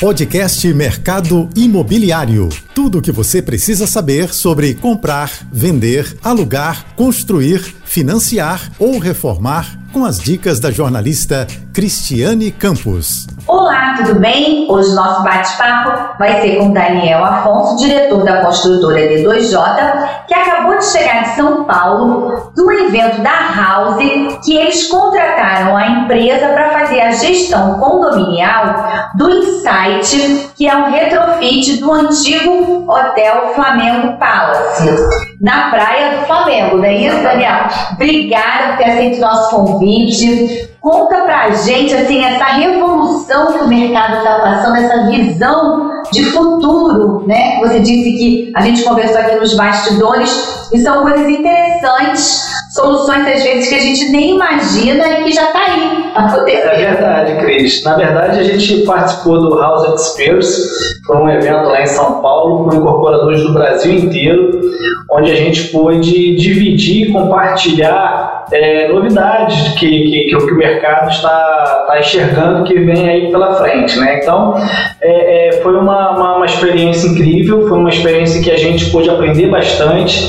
Podcast Mercado Imobiliário. Tudo o que você precisa saber sobre comprar, vender, alugar, construir, financiar ou reformar com as dicas da jornalista Cristiane Campos. Olá, tudo bem? Hoje nosso bate-papo vai ser com Daniel Afonso, diretor da construtora D2J, que acabou de chegar de São Paulo do evento da House, que eles contrataram a empresa para fazer a gestão condominial do Insight, que é um retrofit do antigo Hotel Flamengo Palace, na Praia do Flamengo, não é isso, Daniel? Obrigada por ter aceito o nosso convite. Conta pra gente assim essa revolução que o mercado está passando, essa visão de futuro, né? Você disse que a gente conversou aqui nos bastidores e são coisas interessantes, soluções às vezes que a gente nem imagina e que já está. É verdade, Cris. Na verdade, a gente participou do House Experience, foi um evento lá em São Paulo com incorporadores do Brasil inteiro, onde a gente pôde dividir compartilhar é, novidades que, que, que, o mercado está, está enxergando que vem aí pela frente. Né? Então, é, é, foi uma, uma, uma experiência incrível, foi uma experiência que a gente pôde aprender bastante.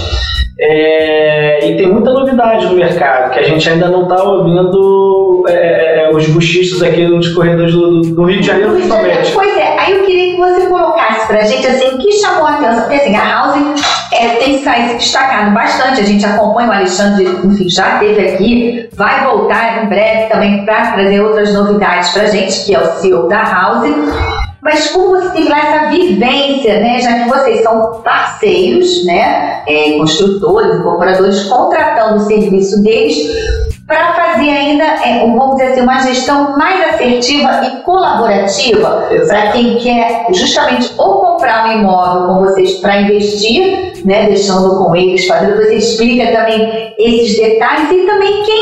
É, e tem muita novidade no mercado que a gente ainda não está ouvindo é, é, os buchistas aqui nos corredores do, do, Rio de Janeiro, principalmente. Pois é, aí eu queria que você colocasse para a gente assim, o que chamou a atenção, porque assim, a House é, tem se destacado bastante, a gente acompanha o Alexandre, enfim, já esteve aqui, vai voltar em breve também para trazer outras novidades para a gente, que é o CEO da House. Mas como você teve lá essa vivência, né, já que vocês são parceiros, né, é, construtores, incorporadores, contratando o serviço deles para fazer ainda, é, vamos dizer assim, uma gestão mais assertiva e colaborativa para quem quer justamente ou comprar um imóvel com vocês para investir, né, deixando com eles, fazendo, você explica também esses detalhes e também quem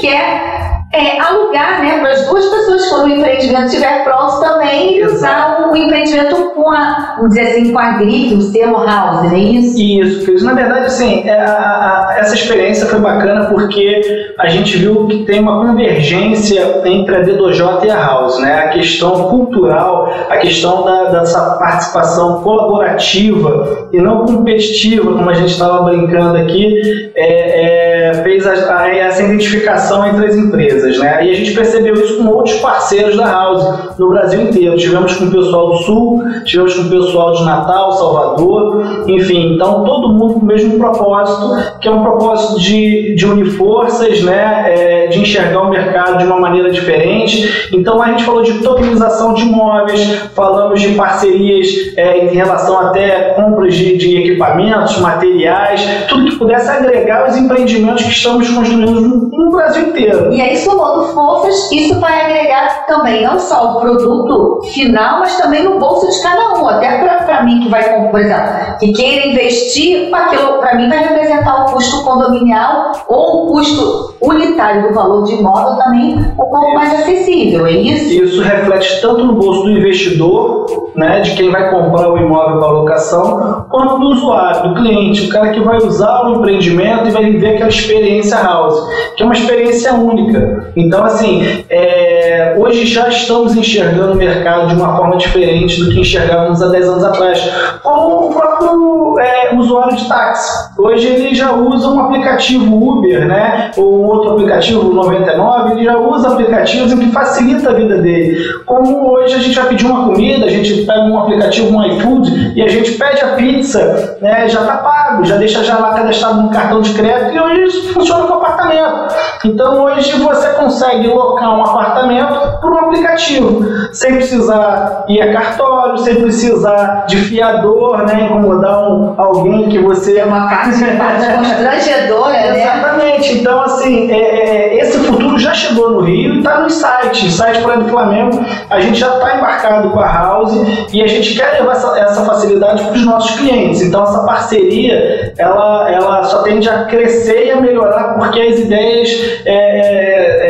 quer é, alugar né, para as duas pessoas quando o empreendimento estiver pronto também usar o empreendimento com a, vamos dizer assim, com a grife, o selo house, não é isso? Isso, Cris. Na verdade, assim, é, a, a, essa experiência foi bacana porque a gente viu que tem uma convergência entre a D2J e a House, né? A questão cultural, a questão da, dessa participação colaborativa e não competitiva, como a gente estava brincando aqui, é, é, fez a, essa identificação entre as empresas empresas, né? E a gente percebeu isso com outros parceiros da House no Brasil inteiro. Tivemos com o pessoal do Sul, tivemos com o pessoal de Natal, Salvador, enfim. Então, todo mundo com o mesmo propósito, que é um propósito de, de unir forças, né? É, de enxergar o mercado de uma maneira diferente. Então, a gente falou de tokenização de imóveis, falamos de parcerias é, em relação até compras de, de equipamentos, materiais, tudo que pudesse agregar os empreendimentos que estamos construindo no, no Brasil inteiro. E aí, somando forças, isso vai agregar também não só o produto final, mas também no bolso de cada um. Até para mim que vai, por exemplo, que queira investir, aquilo para mim vai representar o custo condominial ou o custo unitário do valor de imóvel também um pouco mais acessível, é isso? Isso reflete tanto no bolso do investidor, né, de quem vai comprar o imóvel para locação, quanto do usuário, do cliente, o cara que vai usar o empreendimento e vai viver aquela experiência house, que é uma experiência única. Então, assim, é, hoje já estamos enxergando o mercado de uma forma diferente do que enxergávamos há 10 anos atrás. Como o próprio é, usuário de táxi. Hoje ele já usa um aplicativo Uber, né? Ou um outro aplicativo 99, ele já usa aplicativos que facilita a vida dele. Como hoje a gente vai pedir uma comida, a gente pega um aplicativo, um iFood, e a gente pede a pizza, né? Já está pago, já deixa já lá cadastrado no cartão de crédito, e hoje isso funciona com apartamento. Então hoje você consegue locar um apartamento por um aplicativo, sem precisar ir a cartório, sem precisar de fiador, né, incomodar um, alguém que você... É uma constrangedora, né? Exatamente. Então, assim, é, é, esse futuro já chegou no Rio e está nos sites. Site Praia do Flamengo, a gente já está embarcado com a House e a gente quer levar essa, essa facilidade para os nossos clientes. Então, essa parceria, ela, ela só tende a crescer e a melhorar porque as ideias... É, é, em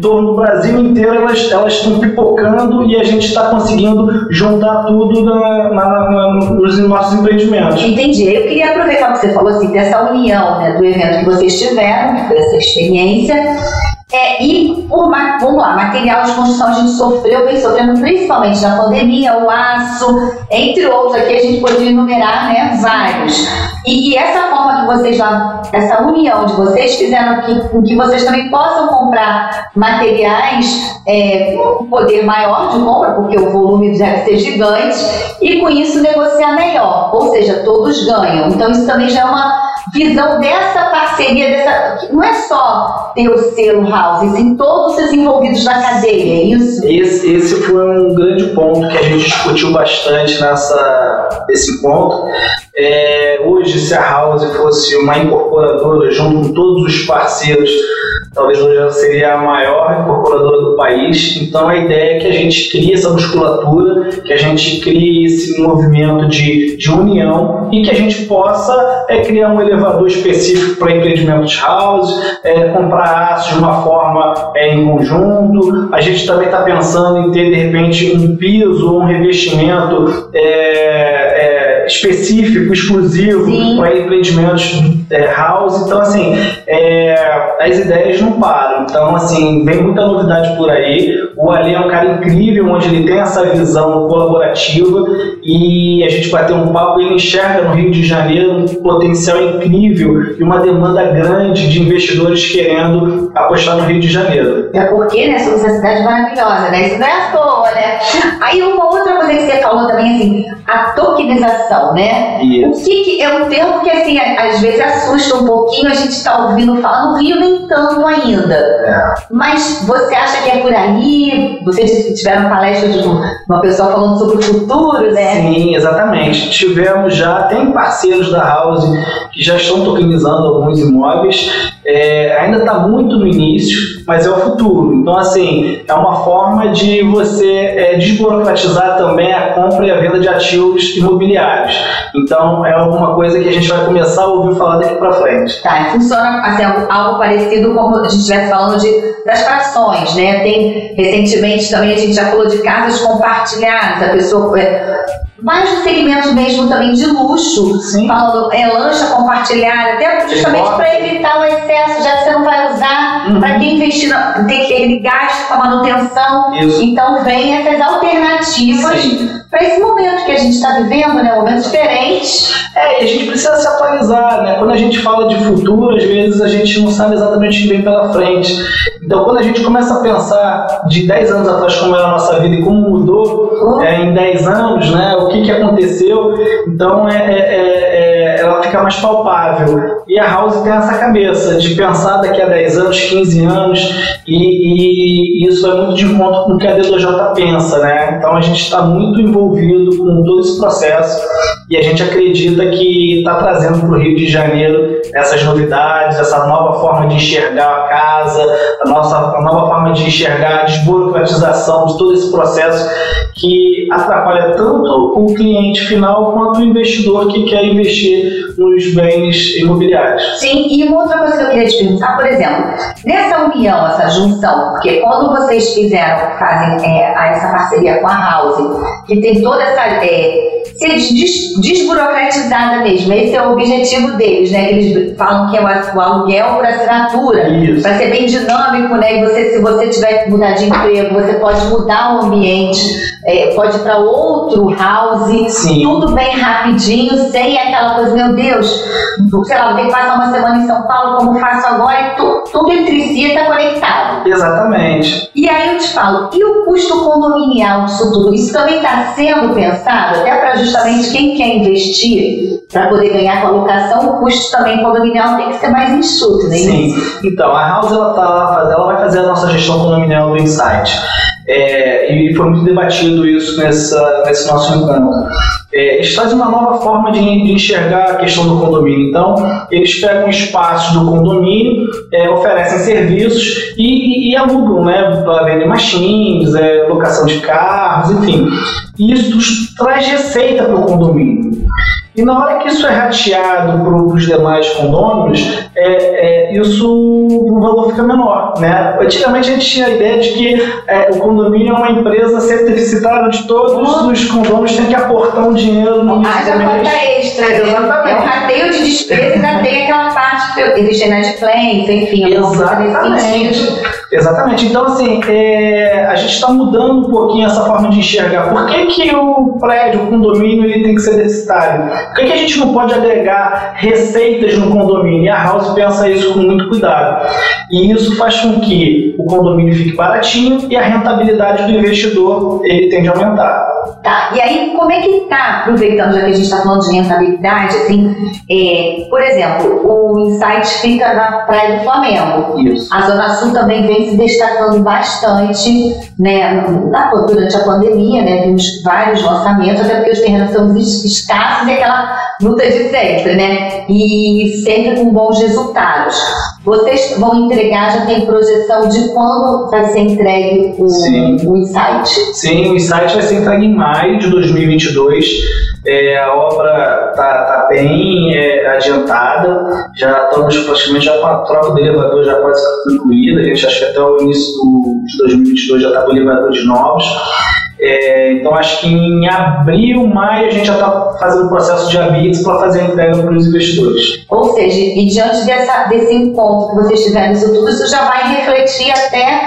torno do Brasil inteiro elas, elas estão pipocando e a gente está conseguindo juntar tudo na, na, na, nos nossos empreendimentos. Entendi. Eu queria aproveitar o que você falou assim, dessa união né, do evento que vocês tiveram, essa experiência, É, e por, vamos lá, material de construção a gente sofreu, vem sofrendo principalmente na pandemia, o aço, entre outros aqui a gente poderia enumerar né, vários. E, e essa forma que vocês lá, essa união de vocês fizeram que, com que vocês também possam comprar materiais é, com poder maior de compra, porque o volume deve ser gigante, e com isso negociar melhor, ou seja, todos ganham. Então isso também já é uma visão dessa parceria, dessa, não é só ter o selo House, sim todos os envolvidos na cadeia, é isso? Esse, esse foi um grande ponto que a gente discutiu bastante nessa, nesse ponto. É, hoje, se a House fosse uma incorporadora junto com todos os parceiros talvez hoje ela seria a maior incorporadora do país. Então a ideia é que a gente crie essa musculatura, que a gente crie esse movimento de, de união e que a gente possa é, criar um elevador específico para empreendimentos house, é, comprar aços de uma forma é, em conjunto. A gente também está pensando em ter de repente um piso um revestimento é, é, específico, exclusivo para empreendimentos é, house. Então assim, as ideias não param. Então, assim, vem muita novidade por aí. O Ali é um cara incrível, onde ele tem essa visão colaborativa e a gente vai ter um papo. Ele enxerga no Rio de Janeiro um potencial incrível e uma demanda grande de investidores querendo apostar no Rio de Janeiro. É porque, né, somos uma cidade maravilhosa, né? Isso não é à toa, né? Aí uma outra coisa que você falou também, assim, a tokenização, né? Isso. O que, que é um termo que, assim, às vezes assusta um pouquinho, a gente está ouvindo falar no Rio nem tanto ainda. É. Mas você acha que é por aí? Você disse que tiveram palestras de uma pessoa falando sobre o futuro, né? Sim, exatamente. Tivemos já, tem parceiros da House que já estão tokenizando alguns imóveis. É, ainda está muito no início, mas é o futuro. Então, assim, é uma forma de você é, desburocratizar também a compra e a venda de ativos imobiliários. Então, é alguma coisa que a gente vai começar a ouvir falar daqui para frente. Tá, funciona assim, algo parecido como a gente estivesse falando de, das frações, né? Tem, recentemente também a gente já falou de casas compartilhadas, a pessoa mais no segmento mesmo também de luxo, Sim. falando é lancha compartilhada, até justamente para evitar o excesso, já que você não vai usar, uhum. para quem investir, tem aquele gasto com a manutenção. Isso. Então vem essas alternativas para esse momento que a gente está vivendo, né? Um momento diferente. É, e a gente precisa se atualizar, né? Quando a gente fala de futuro, às vezes a gente não sabe exatamente o que vem pela frente. Então, quando a gente começa a pensar de 10 anos atrás como era a nossa vida e como mudou uhum. é, em 10 anos, né? O que, que aconteceu, então é, é, é, é, ela fica mais palpável. E a House tem essa cabeça de pensar daqui a 10 anos, 15 anos, e, e isso é muito de encontro com o que a D2J pensa, né? Então a gente está muito envolvido com todo esse processo e a gente acredita que está trazendo para o Rio de Janeiro essas novidades, essa nova forma de enxergar a casa, a, nossa, a nova forma de enxergar a desburocratização de todo esse processo que atrapalha tanto o cliente final quanto o investidor que quer investir nos bens imobiliários. Sim, e uma outra coisa que eu queria te perguntar, por exemplo, nessa união, essa junção, porque quando vocês fizeram, fazem é, essa parceria com a House, que tem toda essa. É, ser des desburocratizada mesmo. Esse é o objetivo deles, né? Eles falam que é o aluguel para assinatura, para ser bem dinâmico, né? E você, se você tiver que mudar de emprego, você pode mudar o ambiente, é, pode ir para outro house, Sim. tudo bem rapidinho, sem aquela coisa, meu Deus, sei lá, que passar uma semana em São Paulo, como faço agora, e tu, tudo entre si está conectado. Exatamente. E aí eu te falo, e o custo condominial disso tudo? Isso também está sendo pensado, até para justamente quem quer investir para poder ganhar com a locação, o custo também condominial tem que ser mais enxuto, né? Sim. Então, a House ela, tá, ela vai fazer a nossa gestão condominial do Insight. É, e foi muito debatido isso nessa, nesse nosso encontro. É, eles fazem uma nova forma de, de, enxergar a questão do condomínio. Então, eles pegam espaços do condomínio, é, oferecem serviços e, e, e alugam, né? Para machines, é, locação de carros, enfim. E isso traz receita para o condomínio. E na hora que isso é rateado para os demais condôminos, é, é, isso o valor fica menor. Né? Antigamente a gente tinha a ideia de que é, o condomínio é uma empresa deficitária onde todos os condôminos têm que aportar um dinheiro no início do mês. conta extra. Né? Exatamente. É um rateio de despesa ainda tem aquela parte que existe inadimplência, enfim. Exatamente. Exatamente. Então, assim, é, a gente está mudando um pouquinho essa forma de enxergar. Por que, que o prédio, o condomínio, ele tem que ser deficitário? Por que, que a gente não pode agregar receitas no condomínio? E a House pensa isso com muito cuidado. E isso faz com que o condomínio fique baratinho e a rentabilidade do investidor ele tende a aumentar. Tá, e aí como é que tá, aproveitando já que a gente está falando de rentabilidade, assim, é, por exemplo, o Insight fica na Praia do Flamengo. Isso. A Zona Sul também vem se destacando bastante, né, na, durante a pandemia, né, vimos vários lançamentos, até porque os terrenos são escassos e aquela luta de sempre, né, e sempre com bons resultados. Vocês vão entregar, já tem projeção de quando vai ser entregue o, o Insight? Sim, o Insight vai ser entregue em maio de 2022. É, a obra está tá bem é, adiantada, já estamos praticamente já com a troca do elevador já quase concluída, a gente acha que até o início do, de 2022 já está com elevadores novos. É, então acho que em abril, maio a gente já está fazendo o processo de ABITS para fazer a entrega para os investidores. Ou seja, e diante dessa, desse encontro que vocês tiveram isso tudo, isso já vai refletir até,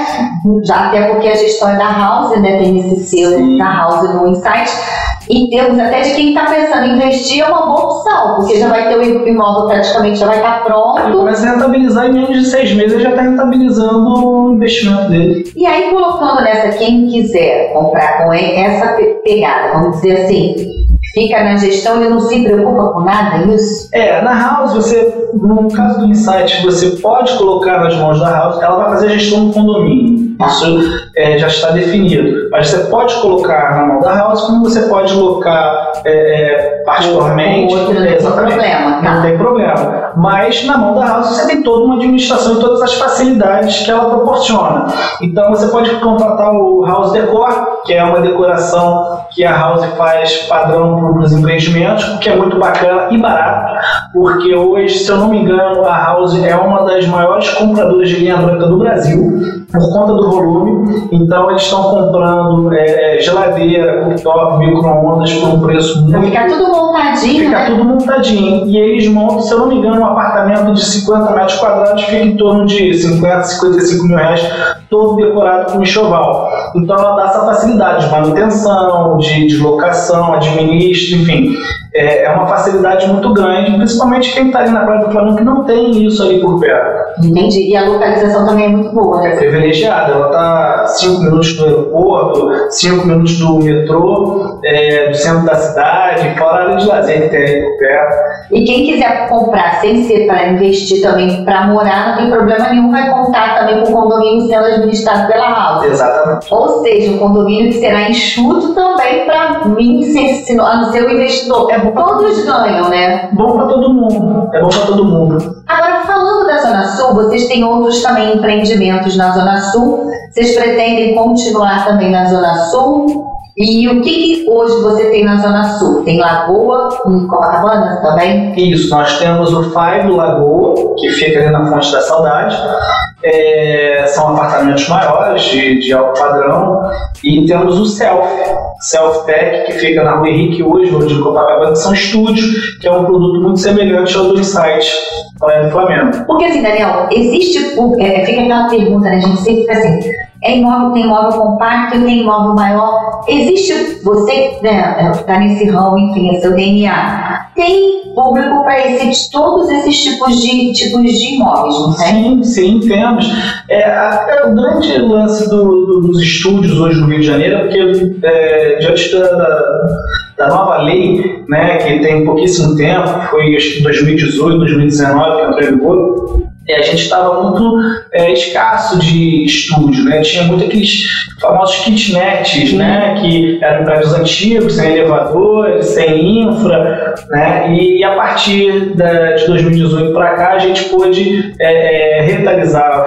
já até porque a gestão é da House, né, tem esse selo da House no Insight, em termos até de quem está pensando em investir, é uma boa opção, porque já vai ter o imóvel praticamente, já vai estar tá pronto. Ele começa a rentabilizar em menos de seis meses, já está rentabilizando o investimento dele. E aí, colocando nessa, quem quiser comprar com essa pegada, vamos dizer assim, fica na gestão e não se preocupa com nada, é isso? É, na House, você, no caso do Insight, você pode colocar nas mãos da House, ela vai fazer a gestão do condomínio. Isso é, já está definido. Mas você pode colocar na mão da House, como você pode colocar é, é particularmente. Outro, não tem problema. Tá? Não tem problema. Mas na mão da House você tem toda uma administração e todas as facilidades que ela proporciona. Então você pode contratar o House Decor, que é uma decoração que a House faz padrão para os empreendimentos, que é muito bacana e barato, porque hoje, se eu não me engano, a House é uma das maiores compradoras de linha branca do Brasil, por conta do volume. Então eles estão comprando é, é geladeira, cooktop, micro-ondas por um preço muito. Fica tudo montadinho. Fica né? tudo montadinho. E eles montam, se eu não me engano, um apartamento de 50 metros quadrados fica em torno de 50, 55 mil reais, todo decorado com enxoval. Então ela dá essa facilidade de manutenção, de deslocação, administra, enfim. É, é uma facilidade muito grande, principalmente quem está ali na Praia do Flamengo que não tem isso ali por perto. Entendi. E a localização também é muito boa, né? Privilegiada. Ela está 5 minutos do aeroporto, 5 minutos do metrô, é, do centro da cidade, fora a área de lazer que tem ali por perto. E quem quiser comprar sem ser para investir também, para morar, não tem problema nenhum, vai contar também com o condomínio sendo administrado pela House. Exatamente. Ou seja, um condomínio que será enxuto também para mim, se, no seu investidor. É bom Todos ganham, né? Bom para todo mundo. É bom para todo mundo. Agora, falando da Zona Sul, vocês têm outros também empreendimentos na Zona Sul. Vocês pretendem continuar também na Zona Sul? E o que, que, hoje você tem na Zona Sul? Tem Lagoa e Copacabana também? Isso, nós temos o Five Lagoa, que fica ali na Fonte da Saudade. É, são apartamentos maiores, de, de, alto padrão. E temos o Self, Self Tech, que fica na Rua Henrique hoje, onde Copacabana, são estúdios, que é um produto muito semelhante ao do Insight do Flamengo. Porque assim, Daniel, existe, é, fica aquela pergunta, né, a gente sempre fica assim, é imóvel, tem imóvel compacto, tem imóvel maior. Existe, você né, está nesse ramo, enfim, é seu DNA. Tem público para esse, todos esses tipos de, tipos de imóveis, não tem? Sim, sim, temos. É, é o grande lance do, do, dos estúdios hoje no Rio de Janeiro, porque é, diante da, da nova lei, né, que tem pouquíssimo tempo, foi acho que 2018, 2019 que entrou em vigor, a gente estava muito é, escasso de estúdio, né? Tinha muito aqueles famosos kitnets, né? Que eram prédios antigos, sem elevadores, sem infra, né? E, a partir da, de 2018 para cá a gente pôde é, é, revitalizar,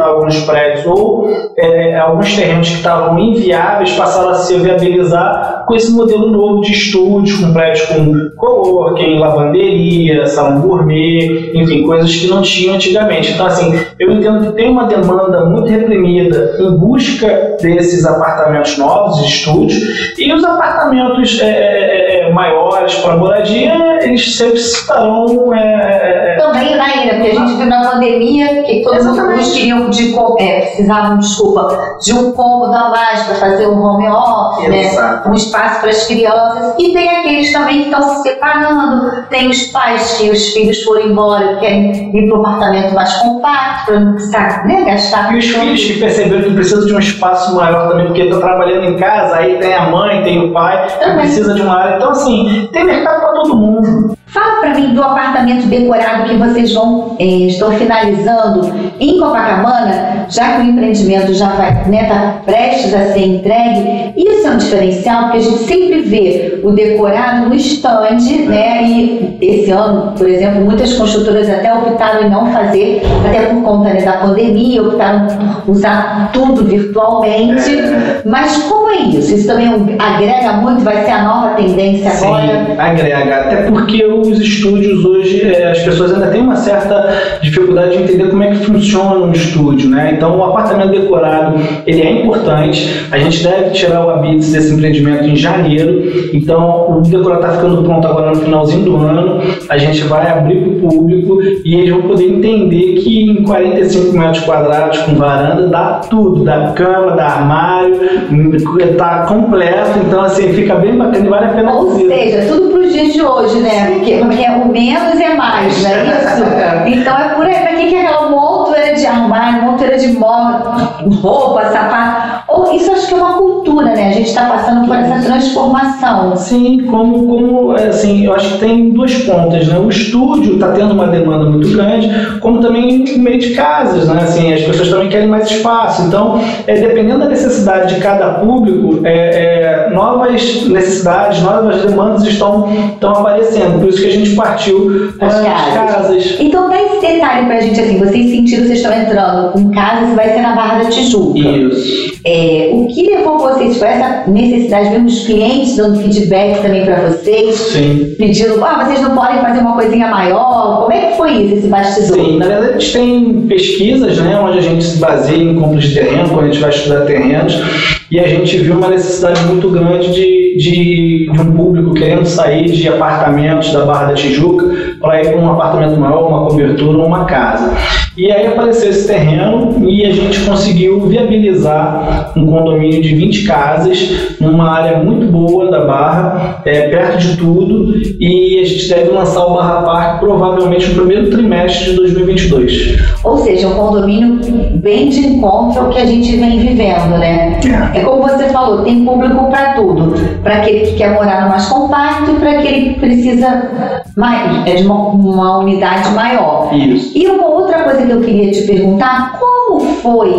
alguns prédios ou é, alguns terrenos que estavam inviáveis passaram a se viabilizar com esse modelo novo de estúdio, com prédios com coworking, lavanderia, salão gourmet, enfim, coisas que não tinham antigamente. Então, assim, eu entendo que tem uma demanda muito reprimida em busca desses apartamentos novos, estúdios, e os apartamentos é, é, é, maiores para moradia, eles sempre estarão. É, é, Também, né, Ira? Porque a gente viu na pandemia que todos os queriam de, é, precisavam, desculpa, de um cômodo a mais para fazer um home office, né? um espaço para as crianças. E tem aqueles também que estão se separando, tem os pais que os filhos foram embora, querem ir para um apartamento mais compacto, para não precisar né, gastar. E os filhos que perceberam que precisam de um espaço maior também, porque estão trabalhando em casa, aí tem a mãe, tem o pai, que precisa de uma área. Então, assim, tem mercado todo mundo. Fala para mim do apartamento decorado que vocês vão eh, estão finalizando em Copacabana, já que o empreendimento já vai né, tá prestes a ser entregue. Isso é um diferencial porque a gente sempre vê o decorado no stand, né? E esse ano, por exemplo, muitas construtoras até optaram em não fazer, até por conta né, da pandemia, optaram por usar tudo virtualmente. Mas como é isso? Isso também agrega muito, vai ser a nova tendência Sim, agora? Agrega, até porque o os estúdios hoje, é, as pessoas ainda têm uma certa dificuldade de entender como é que funciona um estúdio, né? Então, o apartamento decorado, ele é importante. A gente deve tirar o habits desse empreendimento em janeiro. Então, o decorado está ficando pronto agora no finalzinho do ano. A gente vai abrir para o público e eles vão poder entender que em 45 metros quadrados com varanda dá tudo, da cama, da armário, está completo. Então, assim, fica bem bacana e vale a pena Ou seja, tudo para os dias de hoje, né? Porque porque é o menos é mais, não é isso? Então é por aí, para que, que é aquela montoeira de armário, montoeira de roupa, sapato? Ou isso acho que é uma cultura, né? A gente está passando por essa transformação. Sim, como, como assim, eu acho que tem duas pontas, né? O estúdio está tendo uma demanda muito grande, como também no meio de casas, né? Assim, as pessoas também querem mais espaço. Então, é, dependendo da necessidade de cada público, é, é, novas necessidades, novas demandas estão, estão aparecendo. Por isso que a gente partiu para as casas. casas. Então dá esse detalhe para a gente, assim, vocês sentiram vocês estão entrando com casas, vai ser na Barra da Tijuca. Isso. É, o que levou vocês para essa necessidade, vendo os clientes dando feedback também para vocês? Sim. Pedindo, ah, vocês não podem fazer uma coisinha maior? Como é que foi isso, esse bastidor? Sim, na verdade a gente tem pesquisas, né, onde a gente se baseia em compras de terreno, quando a gente vai estudar terrenos, e a gente viu uma necessidade muito grande de, de, de um público querendo sair de apartamentos da Barra da Tijuca para ir para um apartamento maior, uma cobertura ou uma casa. E aí apareceu esse terreno e a gente conseguiu viabilizar um condomínio de 20 casas, numa área muito boa da Barra, é, perto de tudo, e a gente deve lançar o Barra Park provavelmente no primeiro trimestre de 2022. Ou seja, um condomínio bem de encontro ao que a gente vem vivendo, né? É, é como você falou, tem público para tudo. Para aquele que quer morar no mais compacto e para aquele que precisa mais, é de uma, uma unidade maior. Isso. E uma outra coisa que eu queria te perguntar, como foi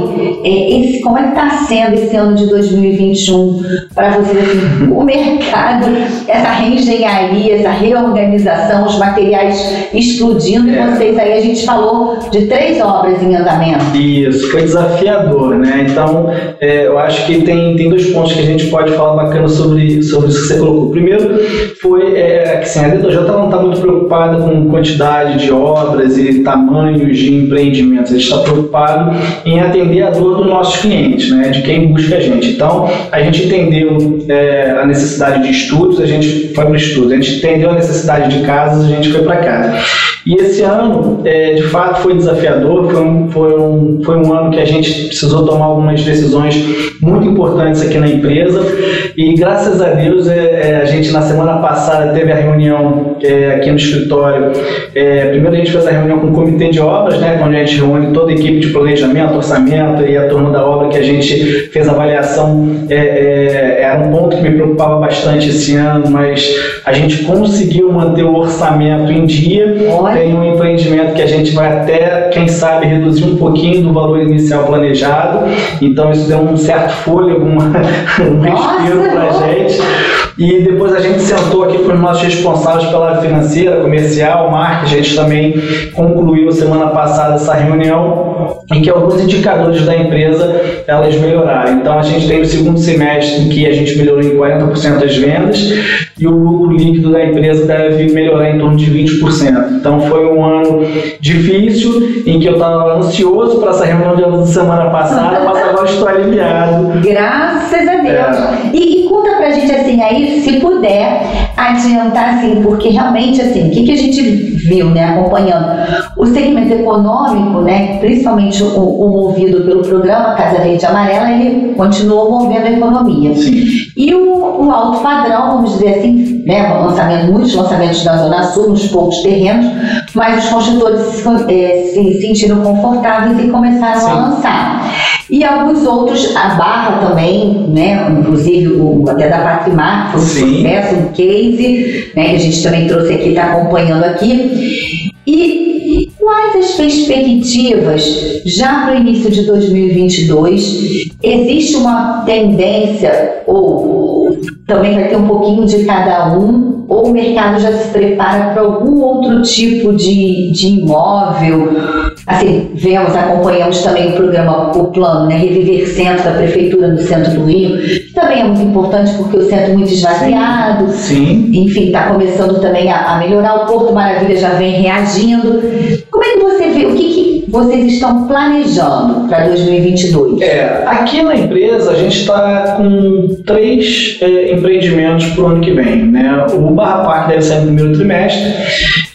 é, esse, como é que está sendo esse ano de 2021 para você assim, o mercado, essa reengenharia, essa reorganização, os materiais explodindo, é. vocês aí a gente falou de três obras em andamento. Isso, foi desafiador, né? Então é, eu acho que tem, tem dois pontos que a gente pode falar bacana sobre, sobre isso que você colocou. Primeiro foi é, que assim, a DDJ não está muito preocupada com quantidade de obras e tamanhos de empreendimentos, a gente está preocupado em atender a dor dos nossos clientes, né, de quem busca a gente. Então, a gente entendeu é, a necessidade de estudos, a gente foi para o estudo, a gente entendeu a necessidade de casas, a gente foi para casa. E esse ano, é, de fato, foi desafiador, foi um, foi, um, foi um ano que a gente precisou tomar algumas decisões muito importantes aqui na empresa e graças a Deus é, é, a gente na semana passada teve a reunião é, aqui no escritório. É, primeiro a gente fez a reunião com o comitê de obras, né, onde a gente reúne toda a equipe de planejamento, orçamento e a turma da obra que a gente fez avaliação. É, é, era um ponto que me preocupava bastante esse ano, mas a gente conseguiu manter o orçamento em dia. Olha tem um empreendimento que a gente vai até, quem sabe, reduzir um pouquinho do valor inicial planejado. Então isso deu um certo fôlego, uma, um respiro para a gente. E depois a gente sentou aqui com os nossos responsáveis pela área financeira, comercial, marketing. A gente também concluiu semana passada essa reunião em que alguns indicadores da empresa elas melhoraram. Então a gente tem o segundo semestre em que a gente melhorou em 40% as vendas e o lucro líquido da empresa deve melhorar em torno de 20%. Então foi um ano difícil em que eu estava ansioso para essa reunião de semana passada, mas agora estou aliviado. Graças a Deus. É. E, e conta pra gente assim aí, se puder adiantar assim, porque realmente assim, o que, que a gente viu, né, acompanhando o segmento econômico, né, principalmente o, o movido pelo programa Casa Verde Amarela, ele continuou movendo a economia. Sim. E o, o alto padrão, vamos dizer assim, né, lançamento, muitos lançamentos na Zona Sul, nos poucos terrenos, mas os construtores se, é, se sentiram confortáveis e começaram Sim. a lançar. E alguns outros, a Barra também, né, inclusive o, até da Patrimar, foi um Sim. sucesso, um case, né, que a gente também trouxe aqui, está acompanhando aqui. E, quais as perspectivas já para o início de 2022? Existe uma tendência, ou também vai ter um pouquinho de cada um, ou o mercado já se prepara para algum outro tipo de, de imóvel? Assim, vemos, acompanhamos também o programa, o plano, né, Reviver Centro da Prefeitura no centro do Rio, que também é muito importante porque o centro é muito esvaziado. Sim. Enfim, está começando também a, a melhorar. O Porto Maravilha já vem reagindo. Como é que você vê? O que, que vocês estão planejando para 2022? É, aqui na empresa a gente está com três é, empreendimentos para o ano que vem. Né? O Barra Park deve sair no primeiro trimestre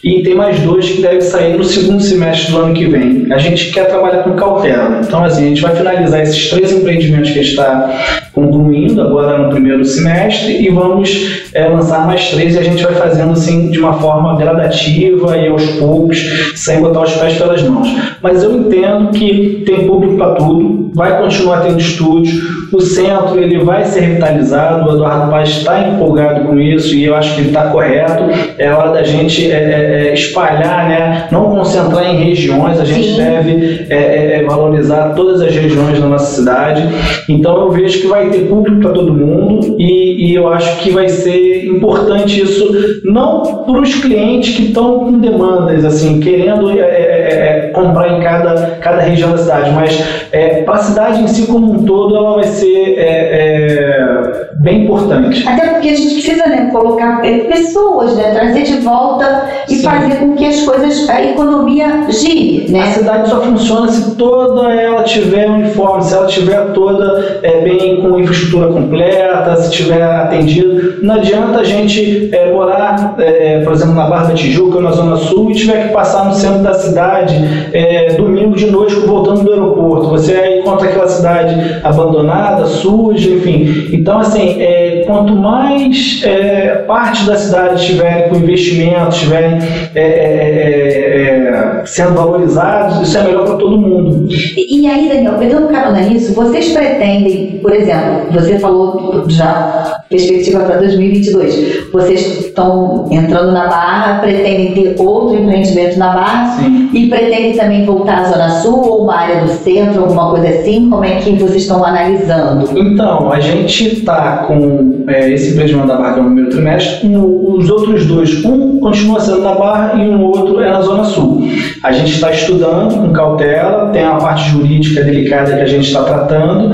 e tem mais dois que devem sair no segundo semestre do ano que vem. A gente quer trabalhar com cautela. Então, assim, a gente vai finalizar esses três empreendimentos que a gente está concluindo agora no primeiro semestre e vamos é, lançar mais três e a gente vai fazendo assim de uma forma gradativa e aos poucos, sem botar os pés pelas mãos. Mas eu entendo que tem público para tudo, vai continuar tendo estúdio, o centro ele vai ser revitalizado, o Eduardo Paz está empolgado com isso e eu acho que ele está correto. É hora da gente é, é, espalhar, né? não concentrar em regiões, a gente Sim. deve valorizar todas as regiões da nossa cidade. Então eu vejo que vai ter público para todo mundo e, e, eu acho que vai ser importante isso, não para os clientes que estão com demandas, assim, querendo é, é, é, é, comprar em cada, cada região da cidade, mas é, para a cidade em si como um todo, ela vai ser é, bem importante. Até porque a gente precisa né, colocar pessoas, né, trazer de volta e Sim. fazer com que as coisas, a economia gire. Né? A cidade só funciona se toda ela tiver uniforme, se ela tiver toda bem com com infraestrutura completa, se tiver atendido. Não adianta a gente é, morar, é, por exemplo, na Barra da Tijuca, na Zona Sul, e tiver que passar no centro da cidade é, domingo de noite voltando do aeroporto. Você aí encontra aquela cidade abandonada, suja, enfim. Então, assim, é, quanto mais é, parte da cidade estiverem com investimentos, estiverem é, sendo valorizados, isso é melhor para todo mundo. E, e aí, Daniel, pegando carona nisso, vocês pretendem, por exemplo, você falou já perspectiva para 2022. Vocês estão entrando na Barra, pretendem ter outro empreendimento na Barra Sim. e pretendem também voltar à Zona Sul ou uma área do centro, alguma coisa assim? Como é que vocês estão analisando? Então, a gente está com é, esse empreendimento da Barra, que é o primeiro trimestre, um, os outros dois, um continua sendo na Barra e um outro é na Zona Sul. A gente está estudando com cautela, tem a parte jurídica delicada que a gente está tratando.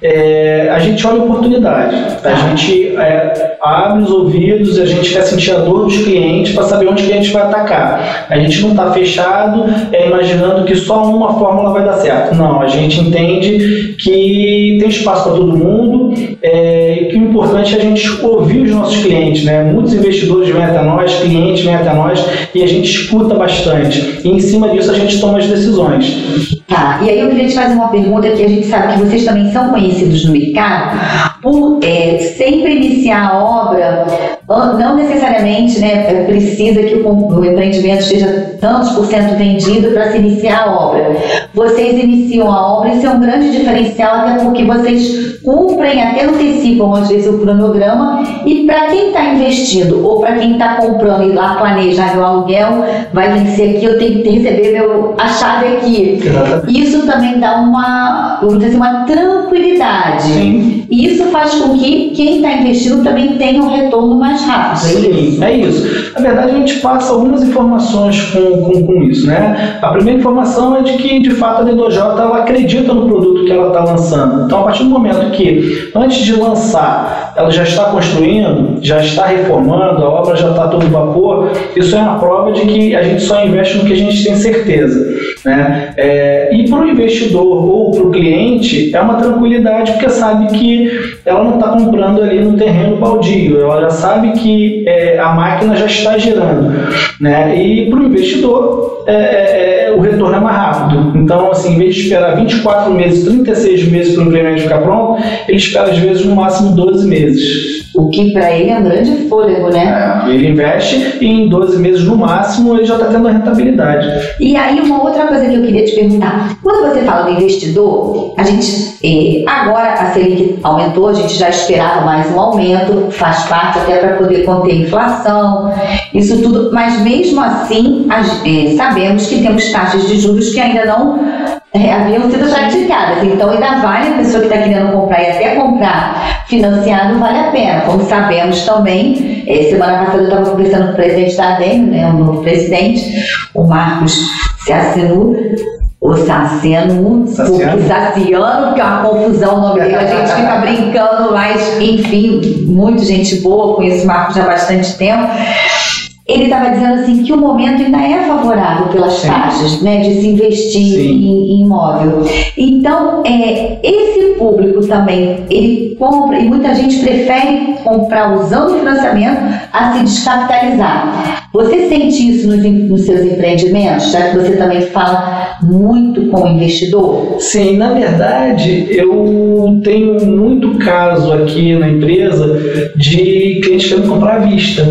É, a gente olha oportunidade, a gente é, abre os ouvidos, a gente quer sentir a dor dos clientes para saber onde a gente vai atacar. A gente não está fechado é, imaginando que só uma fórmula vai dar certo. Não, a gente entende que tem espaço para todo mundo é, e que o importante é a gente ouvir os nossos clientes. Né? Muitos investidores vêm até nós, clientes vêm até nós e a gente escuta bastante. E em cima disso a gente toma as decisões. Tá, e aí eu queria te fazer uma pergunta que a gente sabe que vocês também são conhecidos no mercado por é, sempre iniciar a obra, não necessariamente né, precisa que o, o empreendimento esteja tantos por cento vendido para se iniciar a obra. Vocês iniciam a obra, isso é um grande diferencial, até porque vocês cumprem, até antecipam às vezes o cronograma, e para quem está investindo ou para quem está comprando e lá planejar meu aluguel, vai vencer aqui, eu tenho que receber meu, a chave aqui. Isso também dá uma, vamos dizer assim, uma tranquilidade. Sim. Isso faz com que quem está investindo também tenha um retorno mais rápido. É Sim, é isso. Na verdade, a gente passa algumas informações com, com, com isso. Né? A primeira informação é de que, de fato, a Dedoj ela acredita no produto que ela está lançando. Então, a partir do momento que, antes de lançar, ela já está construindo, já está reformando, a obra já está todo vapor, isso é uma prova de que a gente só investe no que a gente tem certeza. Né? É, e para o investidor ou para o cliente, é uma tranquilidade, porque sabe que ela não está comprando ali no terreno baldio, ela já sabe que é, a máquina já está girando. Né? E para o investidor, é, é, é, o retorno é mais rápido. Então, assim, em vez de esperar 24 meses, 36 meses para o empreendimento ficar pronto, ele espera às vezes no máximo 12 meses. O que para ele é um grande fôlego, né? É, ele investe e em 12 meses no máximo ele já está tendo a rentabilidade. E aí, uma outra coisa que eu queria te perguntar: quando você fala do investidor, a gente eh, agora a Selic aumentou, a gente já esperava mais um aumento, faz parte até para poder conter a inflação, isso tudo, mas mesmo assim a, eh, sabemos que temos taxas de juros que ainda não é, haviam sido praticadas. Então, ainda vale a pessoa que está querendo comprar e até comprar financiado, vale a pena. Como sabemos também, é, semana passada eu estava conversando com o presidente da ADEM, né, o novo presidente, o Marcos Ciacenu, o Saciano, Saciano. Saciano, porque é uma confusão o nome dele, a gente fica brincando, mas enfim, muito gente boa, conheço o Marcos já há bastante tempo ele estava dizendo assim que o momento ainda é favorável pelas Sim. taxas, né, de se investir em, em, imóvel. Então, é, esse público também, ele compra, e muita gente prefere comprar usando o financiamento a se descapitalizar. Você sente isso nos, nos seus empreendimentos, já que você também fala muito com o investidor? Sim, na verdade, eu tenho muito caso aqui na empresa de clientes querendo comprar à vista.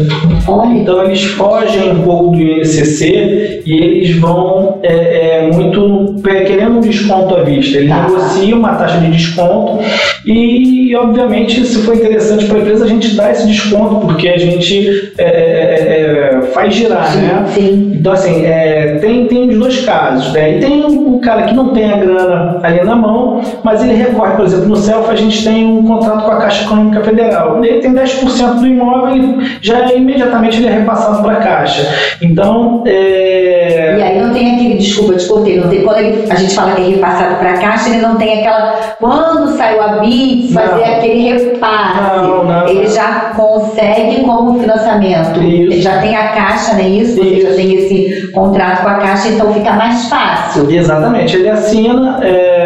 Olha. Então, eles fogem um pouco do INCC e eles vão é, é, muito querendo um desconto à vista. Eles tá. negociam uma taxa de desconto e, obviamente, se for interessante para a empresa, a gente dá esse desconto porque a gente é, é, é faz girar, sim, né? Sim. Então, assim, é, tem, tem os dois casos. Né? E tem o cara que não tem a grana ali na mão, mas ele recorre, por exemplo, no CELF a gente tem um contrato com a Caixa Econômica Federal. Ele tem 10% do imóvel, já imediatamente ele é repassado para a Caixa. Então. É... E aí não tem aquele, desculpa, te cortei, não tem, quando ele, a gente fala que é repassado para a Caixa, ele não tem aquela. Quando saiu a BITS, fazer aquele repasse. Não, não, ele já consegue como financiamento. Isso. Ele já tem a Caixa, não é isso? Isso. já tem esse contrato com a Caixa, então fica mais fácil. Exatamente, ele assina é,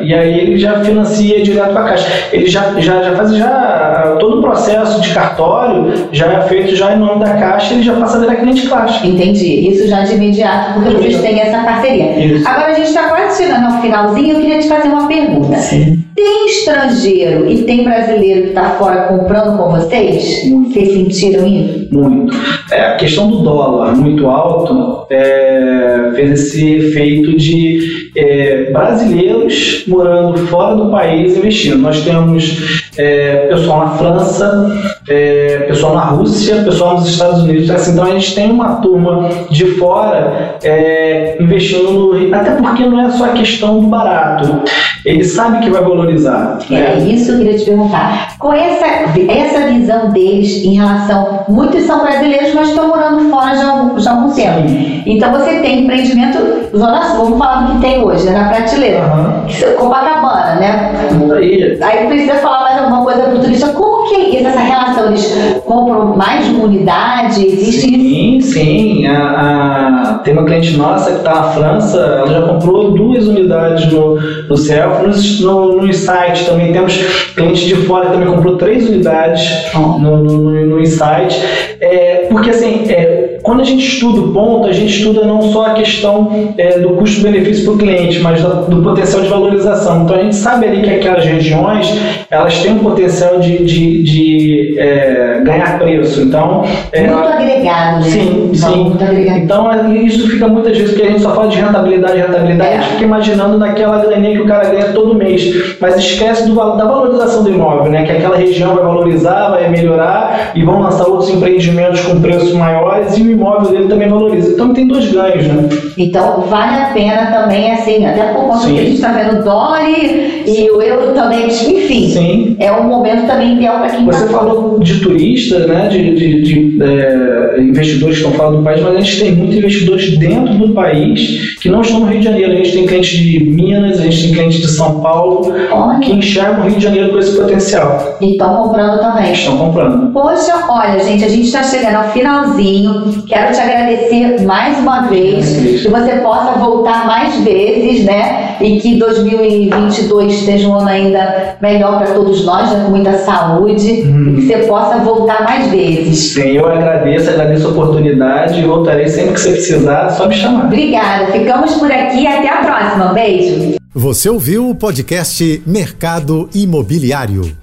e aí ele já financia direto com a Caixa. Ele já, já, já faz já todo o processo de cartório já é feito já em nome da Caixa ele já passa diretamente Caixa. Entendi. Isso já de imediato, porque vocês têm essa parceria. Isso. Agora a gente está quase chegando ao finalzinho, eu queria te fazer uma pergunta. Sim. Tem estrangeiro e tem brasileiro que está fora comprando com vocês? Muito. Vocês sentiram isso? Muito. É, a questão do dólar muito alto é, fez esse efeito de é, brasileiros morando fora do país investindo. Nós temos é, pessoal na França, é, pessoal na Rússia, pessoal nos Estados Unidos. Assim, então a gente tem uma turma de fora é, investindo no. Até porque não é só a questão do barato. Ele sabe que vai valorizar. Né? É isso que eu queria te perguntar. Qual é essa, essa visão deles em relação. Muitos são brasileiros, mas estão morando fora já há algum, já há algum tempo. Então você tem empreendimento, Zona Sul, vamos falar do que tem hoje, né, na prateleira. Uhum. Copacabana, né? Aí. Aí precisa falar mais alguma coisa para o turista. Como que é essa relação? Eles compram mais de uma unidade? Existe sim, isso? sim. A, a, tem uma cliente nossa que está na França, ela já comprou duas unidades no, no céu no, no Insight também temos clientes de fora que também comprou três unidades no, no, no, no Insight. É, porque assim, é, quando a gente estuda o ponto, a gente estuda não só a questão é, do custo-benefício para o cliente, mas do, do, potencial de valorização. Então a gente sabe ali que aquelas regiões elas têm um potencial de, de, de é, ganhar preço. Então, é, muito agregado, né? Sim, sim. Muito agregado. Então isso fica muitas vezes porque a gente só fala de rentabilidade, rentabilidade, a gente fica imaginando naquela graninha que o cara ganha todo mês, mas esquece do, da valorização do imóvel, né? Que aquela região vai valorizar, vai melhorar e vão lançar outros empreendimentos com preços maiores e imóvel dele também valoriza. Então tem dois ganhos, né? Então vale a pena também, assim, até por conta Sim. que a gente está vendo o dólar e, e o euro também, enfim. Sim. É um momento também ideal para quem Você está falou de turista, né, de, de- de, é, investidores que estão fora do país, mas a gente tem muitos investidores dentro do país que não estão no Rio de Janeiro. A gente tem clientes de Minas, a gente tem clientes de São Paulo Olha. que enxergam o Rio de Janeiro com esse potencial. E estão comprando também. Estão comprando. Poxa, olha, gente, a gente está chegando ao finalzinho. Quero te agradecer mais uma vez. Que você possa voltar mais vezes, né? E que 2022 esteja um ano ainda melhor para todos nós, né? com muita saúde. Uhum. E que você possa voltar mais vezes. Sim, eu agradeço, agradeço a oportunidade e voltarei sempre que você precisar, é só me chamar. Obrigada. Ficamos por aqui e até a próxima. Um beijo. Você ouviu o podcast Mercado Imobiliário.